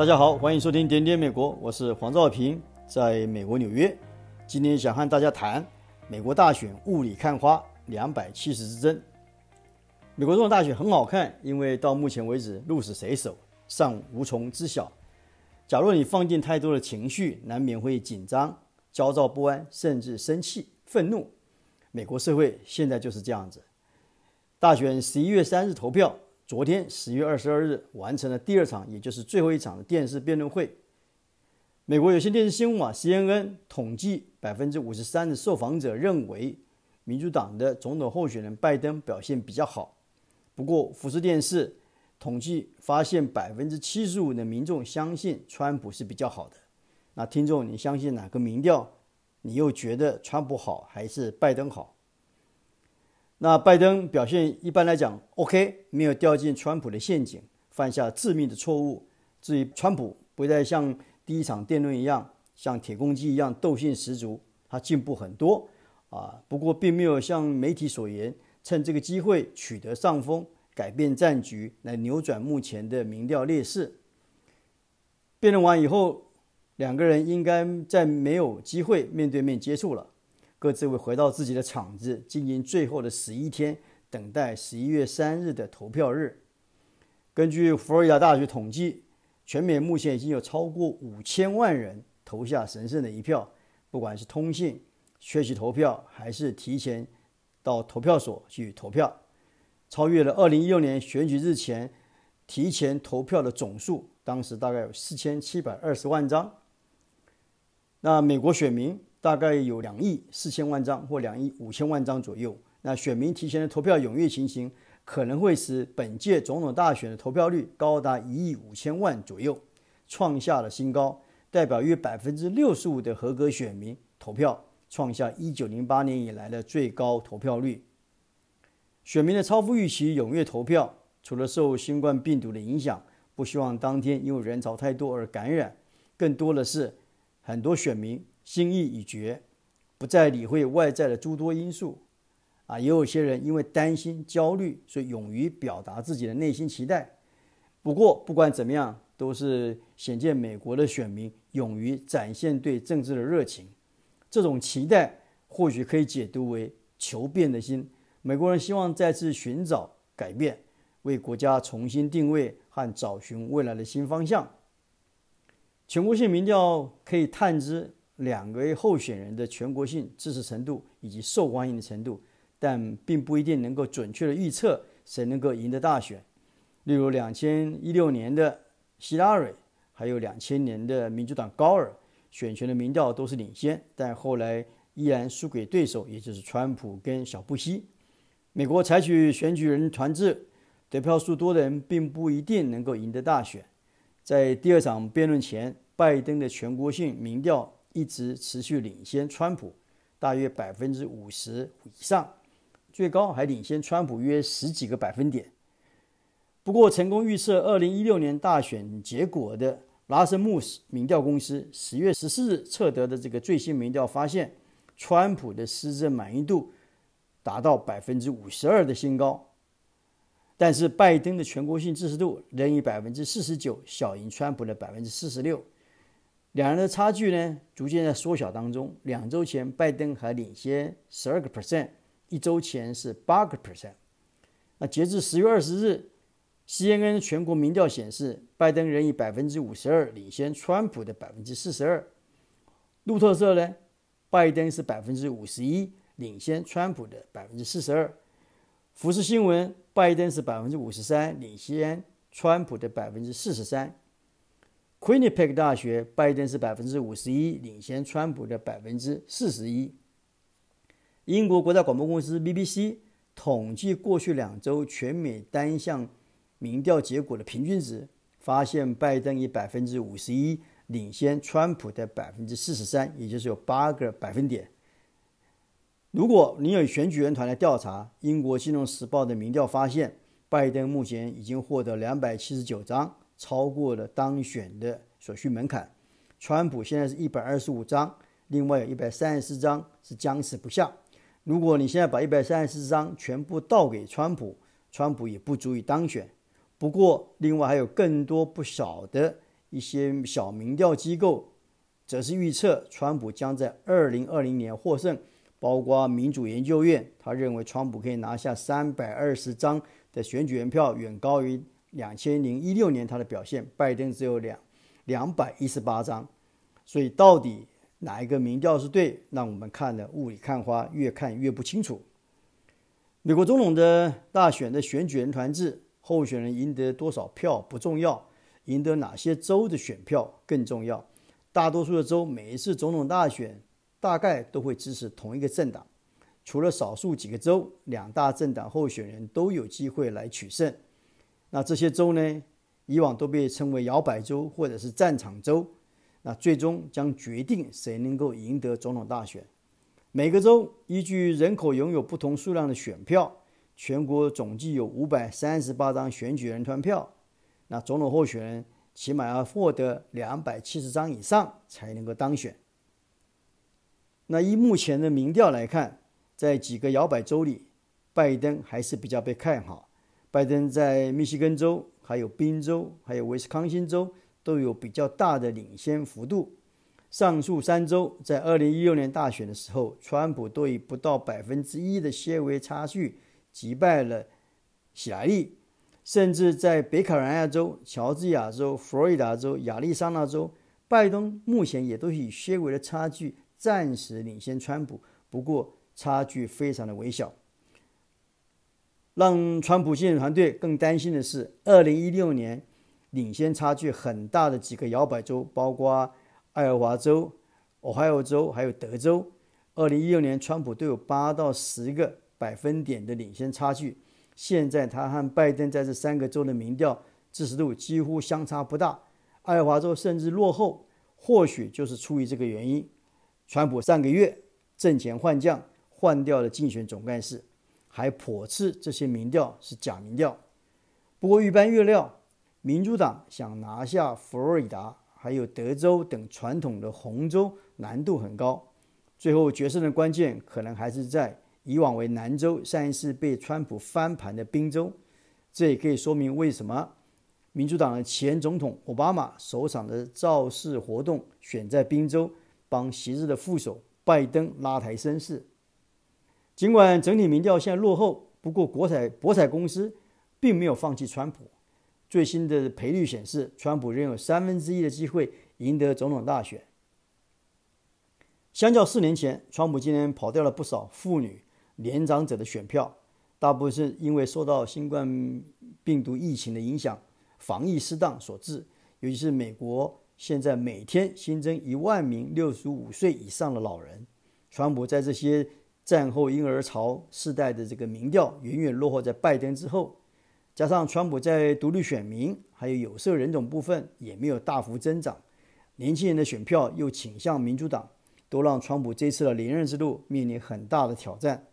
大家好，欢迎收听点点美国，我是黄兆平，在美国纽约。今天想和大家谈美国大选雾里看花，两百七十之争。美国这种大选很好看，因为到目前为止鹿死谁手尚无从知晓。假如你放进太多的情绪，难免会紧张、焦躁不安，甚至生气、愤怒。美国社会现在就是这样子。大选十一月三日投票，昨天十月二十二日完成了第二场，也就是最后一场的电视辩论会。美国有线电视新闻网 CNN 统计，百分之五十三的受访者认为民主党的总统候选人拜登表现比较好。不过，福斯电视。统计发现，百分之七十五的民众相信川普是比较好的。那听众，你相信哪个民调？你又觉得川普好还是拜登好？那拜登表现一般来讲 OK，没有掉进川普的陷阱，犯下致命的错误。至于川普，不再像第一场辩论一样，像铁公鸡一样斗性十足，他进步很多啊。不过，并没有像媒体所言，趁这个机会取得上风。改变战局来扭转目前的民调劣势。辩论完以后，两个人应该再没有机会面对面接触了，各自会回到自己的场子，进行最后的十一天，等待十一月三日的投票日。根据佛罗里达大学统计，全美目前已经有超过五千万人投下神圣的一票，不管是通信、缺席投票，还是提前到投票所去投票。超越了二零一六年选举日前提前投票的总数，当时大概有四千七百二十万张。那美国选民大概有两亿四千万张或两亿五千万张左右。那选民提前的投票踊跃情形，可能会使本届总统大选的投票率高达一亿五千万左右，创下了新高，代表约百分之六十五的合格选民投票，创下一九零八年以来的最高投票率。选民的超乎预期踊跃投票，除了受新冠病毒的影响，不希望当天因为人潮太多而感染，更多的是很多选民心意已决，不再理会外在的诸多因素。啊，也有些人因为担心、焦虑，所以勇于表达自己的内心期待。不过，不管怎么样，都是显见美国的选民勇于展现对政治的热情。这种期待或许可以解读为求变的心。美国人希望再次寻找改变，为国家重新定位和找寻未来的新方向。全国性民调可以探知两位候选人的全国性支持程度以及受欢迎的程度，但并不一定能够准确的预测谁能够赢得大选。例如，两千一六年的希拉蕊，还有两千年的民主党高尔，选前的民调都是领先，但后来依然输给对手，也就是川普跟小布希。美国采取选举人团制，得票数多的人并不一定能够赢得大选。在第二场辩论前，拜登的全国性民调一直持续领先川普，大约百分之五十以上，最高还领先川普约十几个百分点。不过，成功预测二零一六年大选结果的拉森穆斯民调公司十月十四日测得的这个最新民调发现，川普的施政满意度。达到百分之五十二的新高，但是拜登的全国性支持度仍以百分之四十九小赢川普的百分之四十六，两人的差距呢逐渐在缩小当中。两周前拜登还领先十二个 percent，一周前是八个 percent。那截至十月二十日，CNN 全国民调显示，拜登仍以百分之五十二领先川普的百分之四十二。路透社呢，拜登是百分之五十一。领先川普的百分之四十二，福斯新闻，拜登是百分之五十三，领先川普的百分之四十三。Quinnipiac 大学，拜登是百分之五十一，领先川普的百分之四十一。英国国家广播公司 BBC 统计过去两周全美单项民调结果的平均值，发现拜登以百分之五十一领先川普的百分之四十三，也就是有八个百分点。如果你有选举人团来调查，英国金融时报的民调发现，拜登目前已经获得两百七十九张，超过了当选的所需门槛。川普现在是一百二十五张，另外有一百三十四张是僵持不下。如果你现在把一百三十四张全部倒给川普，川普也不足以当选。不过，另外还有更多不少的一些小民调机构则是预测川普将在二零二零年获胜。包括民主研究院，他认为川普可以拿下三百二十张的选举人票，远高于两千零一六年他的表现。拜登只有两两百一十八张，所以到底哪一个民调是对？让我们看的雾里看花，越看越不清楚。美国总统的大选的选举人团制，候选人赢得多少票不重要，赢得哪些州的选票更重要。大多数的州，每一次总统大选。大概都会支持同一个政党，除了少数几个州，两大政党候选人都有机会来取胜。那这些州呢，以往都被称为摇摆州或者是战场州。那最终将决定谁能够赢得总统大选。每个州依据人口拥有不同数量的选票，全国总计有五百三十八张选举人团票。那总统候选人起码要获得两百七十张以上才能够当选。那依目前的民调来看，在几个摇摆州里，拜登还是比较被看好。拜登在密西根州、还有宾州、还有威斯康星州都有比较大的领先幅度。上述三州在二零一六年大选的时候，川普都以不到百分之一的些微差距击败了希拉里。甚至在北卡罗来纳州、乔治亚州、佛罗里达州、亚利桑那州，拜登目前也都以些微的差距。暂时领先川普，不过差距非常的微小。让川普竞选团队更担心的是，二零一六年领先差距很大的几个摇摆州，包括爱荷华州、俄亥俄州还有德州，二零一六年川普都有八到十个百分点的领先差距。现在他和拜登在这三个州的民调支持度几乎相差不大，爱荷华州甚至落后，或许就是出于这个原因。川普上个月阵前换将，换掉了竞选总干事，还颇斥这些民调是假民调。不过预般预料，民主党想拿下佛罗里达还有德州等传统的红州难度很高。最后决胜的关键可能还是在以往为蓝州、上一次被川普翻盘的宾州。这也可以说明为什么民主党的前总统奥巴马首场的造势活动选在宾州。帮昔日的副手拜登拉抬声势。尽管整体民调现在落后，不过国彩博彩公司并没有放弃川普。最新的赔率显示，川普仍有三分之一的机会赢得总统大选。相较四年前，川普今年跑掉了不少妇女、年长者的选票，大部分是因为受到新冠病毒疫情的影响，防疫失当所致，尤其是美国。现在每天新增一万名六十五岁以上的老人，川普在这些战后婴儿潮世代的这个民调远远落后在拜登之后，加上川普在独立选民还有有色人种部分也没有大幅增长，年轻人的选票又倾向民主党，都让川普这次的连任之路面临很大的挑战。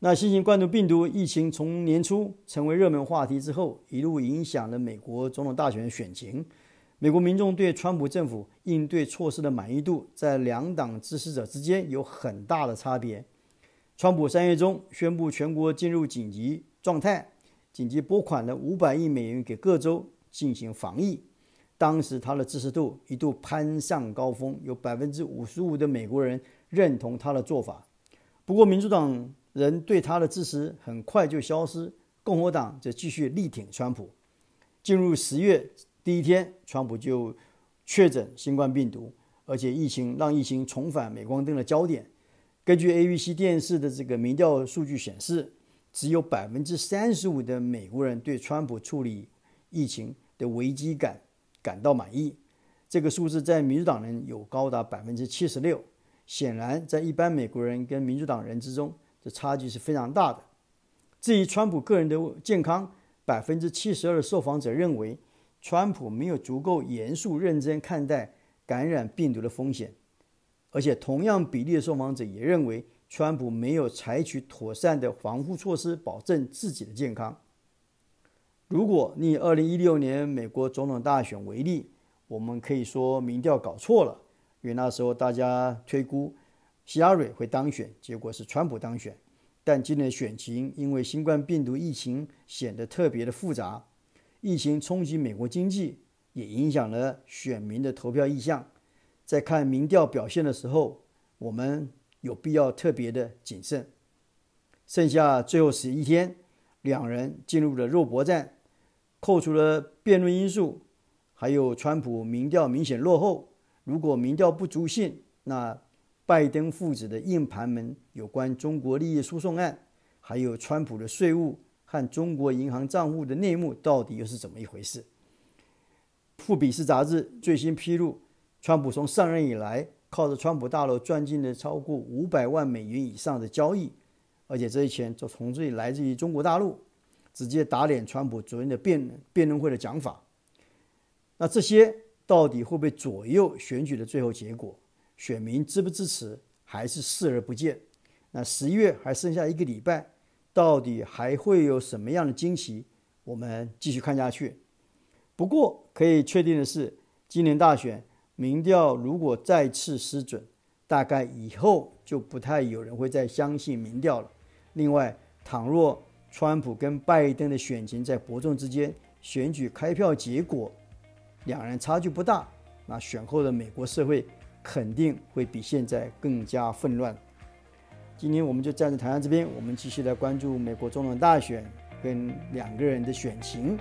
那新型冠状病毒疫情从年初成为热门话题之后，一路影响了美国总统大选选情。美国民众对川普政府应对措施的满意度，在两党支持者之间有很大的差别。川普三月中宣布全国进入紧急状态，紧急拨款了五百亿美元给各州进行防疫。当时他的支持度一度攀上高峰，有百分之五十五的美国人认同他的做法。不过，民主党人对他的支持很快就消失，共和党则继续力挺川普。进入十月。第一天，川普就确诊新冠病毒，而且疫情让疫情重返镁光灯的焦点。根据 ABC 电视的这个民调数据显示，只有百分之三十五的美国人对川普处理疫情的危机感感到满意。这个数字在民主党人有高达百分之七十六。显然，在一般美国人跟民主党人之中，这差距是非常大的。至于川普个人的健康，百分之七十二的受访者认为。川普没有足够严肃认真看待感染病毒的风险，而且同样比例的受访者也认为，川普没有采取妥善的防护措施保证自己的健康。如果你以二零一六年美国总统大选为例，我们可以说民调搞错了，因为那时候大家推估希拉蕊会当选，结果是川普当选。但今年选情因为新冠病毒疫情显得特别的复杂。疫情冲击美国经济，也影响了选民的投票意向。在看民调表现的时候，我们有必要特别的谨慎。剩下最后十一天，两人进入了肉搏战。扣除了辩论因素，还有川普民调明显落后，如果民调不足信，那拜登父子的硬盘门有关中国利益输送案，还有川普的税务和中国银行账户的内幕，到底又是怎么一回事？富比士杂志最新披露，川普从上任以来，靠着川普大楼赚进了超过五百万美元以上的交易，而且这些钱就从这里来自于中国大陆。直接打脸川普昨天的辩辩论会的讲法，那这些到底会不会左右选举的最后结果？选民支不支持，还是视而不见？那十一月还剩下一个礼拜，到底还会有什么样的惊喜？我们继续看下去。不过可以确定的是，今年大选民调如果再次失准，大概以后就不太有人会再相信民调了。另外，倘若川普跟拜登的选情在伯仲之间，选举开票结果两人差距不大，那选后的美国社会肯定会比现在更加混乱。今天我们就站在台湾这边，我们继续来关注美国总统大选跟两个人的选情。